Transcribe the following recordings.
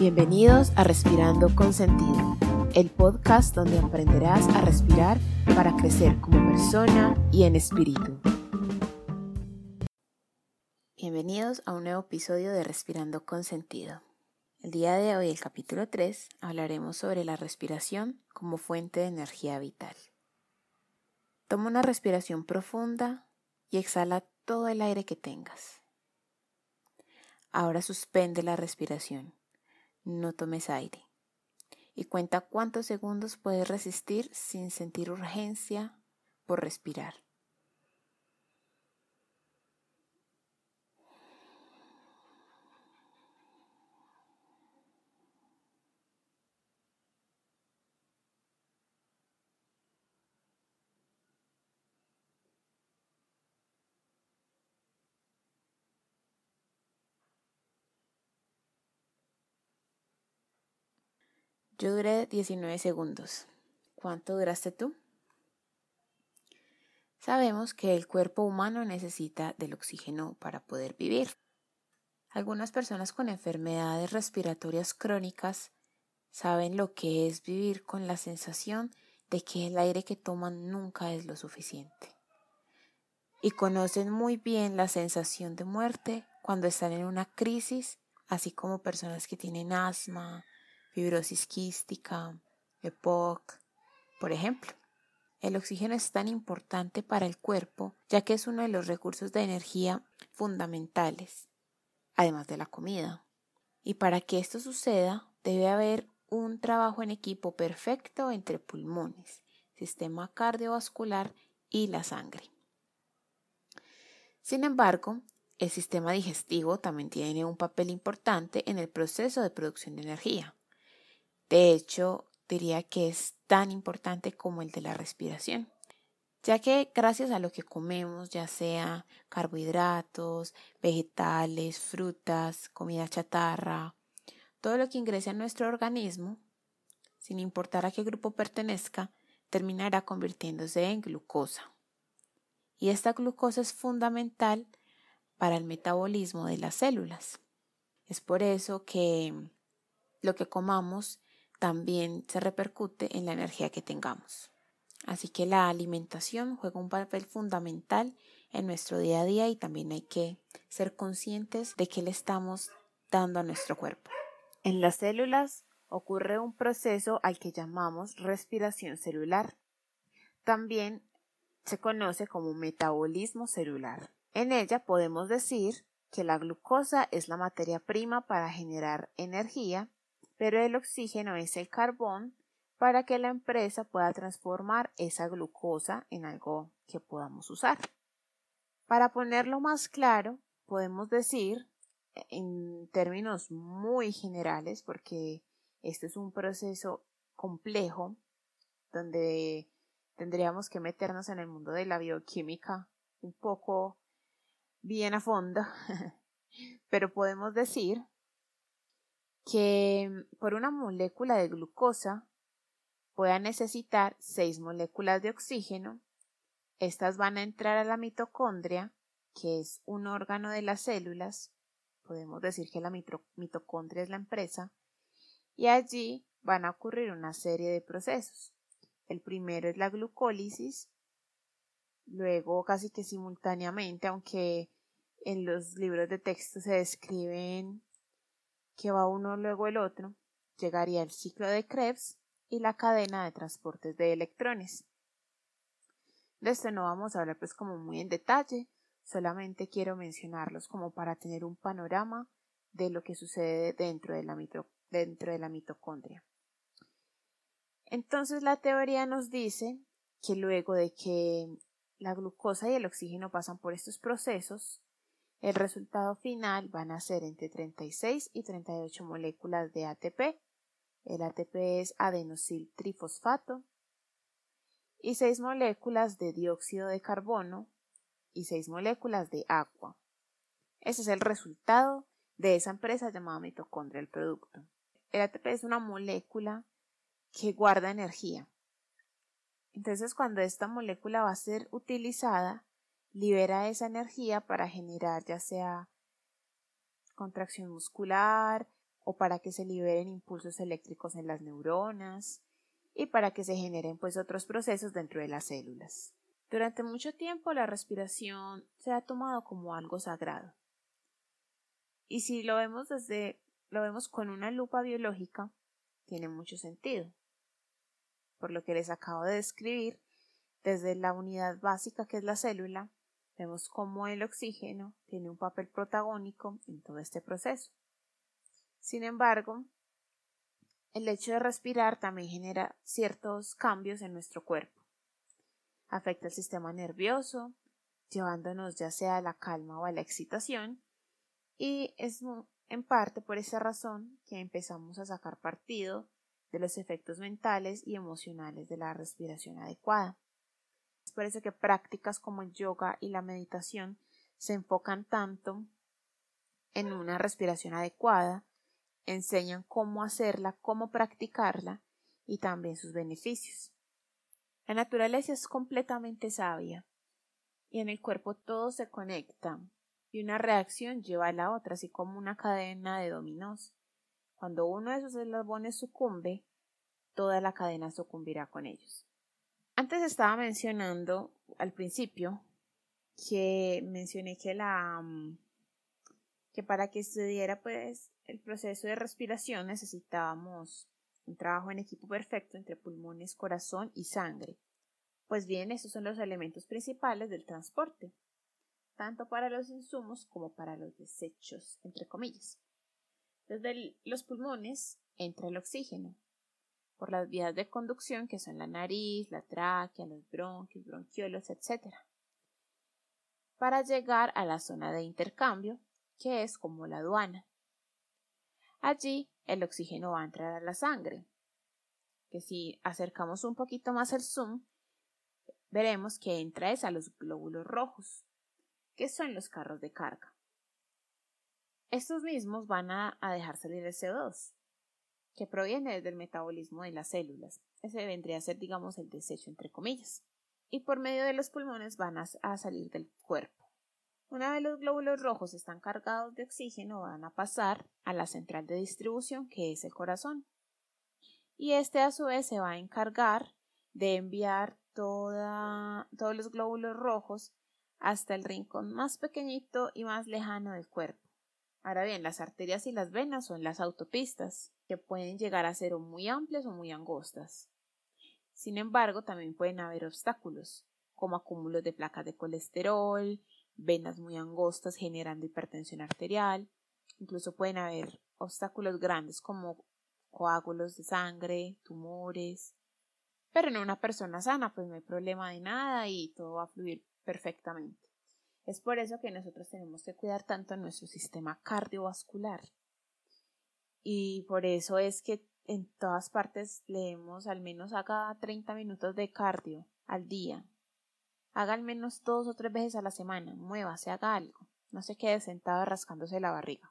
Bienvenidos a Respirando con Sentido, el podcast donde aprenderás a respirar para crecer como persona y en espíritu. Bienvenidos a un nuevo episodio de Respirando con Sentido. El día de hoy, el capítulo 3, hablaremos sobre la respiración como fuente de energía vital. Toma una respiración profunda y exhala todo el aire que tengas. Ahora suspende la respiración no tomes aire. Y cuenta cuántos segundos puedes resistir sin sentir urgencia por respirar. Yo duré 19 segundos. ¿Cuánto duraste tú? Sabemos que el cuerpo humano necesita del oxígeno para poder vivir. Algunas personas con enfermedades respiratorias crónicas saben lo que es vivir con la sensación de que el aire que toman nunca es lo suficiente. Y conocen muy bien la sensación de muerte cuando están en una crisis, así como personas que tienen asma, fibrosis quística, EPOC, por ejemplo. El oxígeno es tan importante para el cuerpo ya que es uno de los recursos de energía fundamentales, además de la comida. Y para que esto suceda debe haber un trabajo en equipo perfecto entre pulmones, sistema cardiovascular y la sangre. Sin embargo, el sistema digestivo también tiene un papel importante en el proceso de producción de energía. De hecho, diría que es tan importante como el de la respiración, ya que gracias a lo que comemos, ya sea carbohidratos, vegetales, frutas, comida chatarra, todo lo que ingrese a nuestro organismo, sin importar a qué grupo pertenezca, terminará convirtiéndose en glucosa. Y esta glucosa es fundamental para el metabolismo de las células. Es por eso que lo que comamos también se repercute en la energía que tengamos. Así que la alimentación juega un papel fundamental en nuestro día a día y también hay que ser conscientes de qué le estamos dando a nuestro cuerpo. En las células ocurre un proceso al que llamamos respiración celular. También se conoce como metabolismo celular. En ella podemos decir que la glucosa es la materia prima para generar energía pero el oxígeno es el carbón para que la empresa pueda transformar esa glucosa en algo que podamos usar. Para ponerlo más claro, podemos decir en términos muy generales, porque este es un proceso complejo donde tendríamos que meternos en el mundo de la bioquímica un poco bien a fondo, pero podemos decir que por una molécula de glucosa pueda necesitar seis moléculas de oxígeno. Estas van a entrar a la mitocondria, que es un órgano de las células. Podemos decir que la mitocondria es la empresa. Y allí van a ocurrir una serie de procesos. El primero es la glucólisis, luego casi que simultáneamente, aunque en los libros de texto se describen que va uno luego el otro, llegaría el ciclo de Krebs y la cadena de transportes de electrones. De esto no vamos a hablar pues como muy en detalle, solamente quiero mencionarlos como para tener un panorama de lo que sucede dentro de la, dentro de la mitocondria. Entonces la teoría nos dice que luego de que la glucosa y el oxígeno pasan por estos procesos, el resultado final van a ser entre 36 y 38 moléculas de ATP. El ATP es adenosil trifosfato y 6 moléculas de dióxido de carbono y 6 moléculas de agua. Ese es el resultado de esa empresa llamada mitocondria, el producto. El ATP es una molécula que guarda energía. Entonces, cuando esta molécula va a ser utilizada, libera esa energía para generar ya sea contracción muscular o para que se liberen impulsos eléctricos en las neuronas y para que se generen pues otros procesos dentro de las células. Durante mucho tiempo la respiración se ha tomado como algo sagrado. Y si lo vemos desde lo vemos con una lupa biológica, tiene mucho sentido. Por lo que les acabo de describir, desde la unidad básica que es la célula, vemos cómo el oxígeno tiene un papel protagónico en todo este proceso. Sin embargo, el hecho de respirar también genera ciertos cambios en nuestro cuerpo. Afecta el sistema nervioso, llevándonos ya sea a la calma o a la excitación, y es en parte por esa razón que empezamos a sacar partido de los efectos mentales y emocionales de la respiración adecuada. Eso que prácticas como el yoga y la meditación se enfocan tanto en una respiración adecuada, enseñan cómo hacerla, cómo practicarla y también sus beneficios. La naturaleza es completamente sabia y en el cuerpo todo se conecta y una reacción lleva a la otra, así como una cadena de dominós. Cuando uno de esos eslabones sucumbe, toda la cadena sucumbirá con ellos. Antes estaba mencionando al principio que mencioné que la mm, que para que estudiara pues el proceso de respiración necesitábamos un trabajo en equipo perfecto entre pulmones, corazón y sangre. Pues bien, esos son los elementos principales del transporte tanto para los insumos como para los desechos, entre comillas. Desde los pulmones entra el oxígeno, por las vías de conducción que son la nariz, la tráquea, los bronquios, bronquiolos, etc. Para llegar a la zona de intercambio, que es como la aduana. Allí el oxígeno va a entrar a la sangre, que si acercamos un poquito más el zoom, veremos que entra es a los glóbulos rojos, que son los carros de carga. Estos mismos van a, dejar salir el CO2, que proviene del metabolismo de las células. Ese vendría a ser, digamos, el desecho entre comillas. Y por medio de los pulmones van a, salir del cuerpo. Una vez los glóbulos rojos están cargados de oxígeno, van a pasar a la central de distribución, que es el corazón. Y este a su vez se va a encargar de enviar toda, todos los glóbulos rojos hasta el rincón más pequeñito y más lejano del cuerpo. Ahora bien, las arterias y las venas son las autopistas, que pueden llegar a ser muy amplias o muy angostas. Sin embargo, también pueden haber obstáculos, como acúmulos de placas de colesterol, venas muy angostas generando hipertensión arterial, incluso pueden haber obstáculos grandes como coágulos de sangre, tumores. Pero en una persona sana, pues no hay problema de nada y todo va a fluir perfectamente. Es por eso que nosotros tenemos que cuidar tanto nuestro sistema cardiovascular. Y por eso es que en todas partes leemos al menos haga 30 minutos de cardio al día. Haga al menos dos o tres veces a la semana, muévase, haga algo. No se quede sentado rascándose la barriga.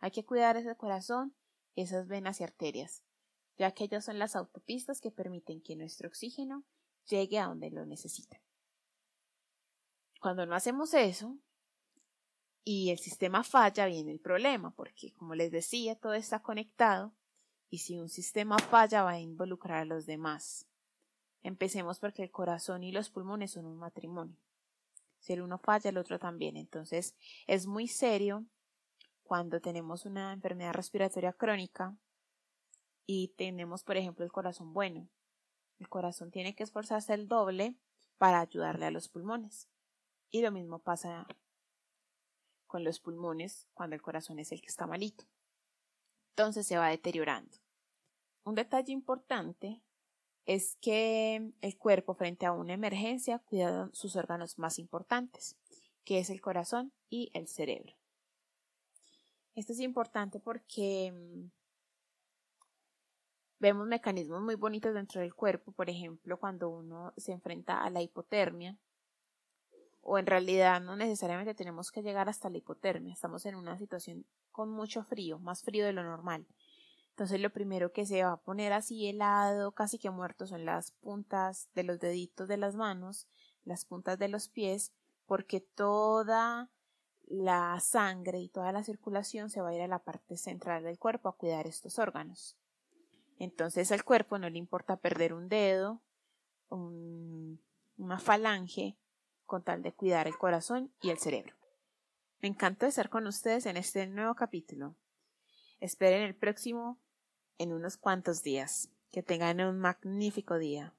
Hay que cuidar ese corazón, esas venas y arterias, ya que ellas son las autopistas que permiten que nuestro oxígeno llegue a donde lo necesita. Cuando no hacemos eso y el sistema falla, viene el problema, porque como les decía, todo está conectado y si un sistema falla va a involucrar a los demás. Empecemos porque el corazón y los pulmones son un matrimonio. Si el uno falla, el otro también. Entonces es muy serio cuando tenemos una enfermedad respiratoria crónica y tenemos, por ejemplo, el corazón bueno. El corazón tiene que esforzarse el doble para ayudarle a los pulmones. Y lo mismo pasa con los pulmones cuando el corazón es el que está malito. Entonces se va deteriorando. Un detalle importante es que el cuerpo frente a una emergencia cuida sus órganos más importantes, que es el corazón y el cerebro. Esto es importante porque mm, vemos mecanismos muy bonitos dentro del cuerpo, por ejemplo, cuando uno se enfrenta a la hipotermia, o en realidad no necesariamente tenemos que llegar hasta la hipotermia, estamos en una situación con mucho frío, más frío de lo normal. Entonces lo primero que se va a poner así helado, casi que muerto, son las puntas de los deditos de las manos, las puntas de los pies, porque toda la sangre y toda la circulación se va a ir a la parte central del cuerpo a cuidar estos órganos. Entonces al cuerpo no le importa perder un dedo, una falange, con tal de cuidar el corazón y el cerebro. Me encantó estar con ustedes en este nuevo capítulo. Esperen el próximo en unos cuantos días. Que tengan un magnífico día.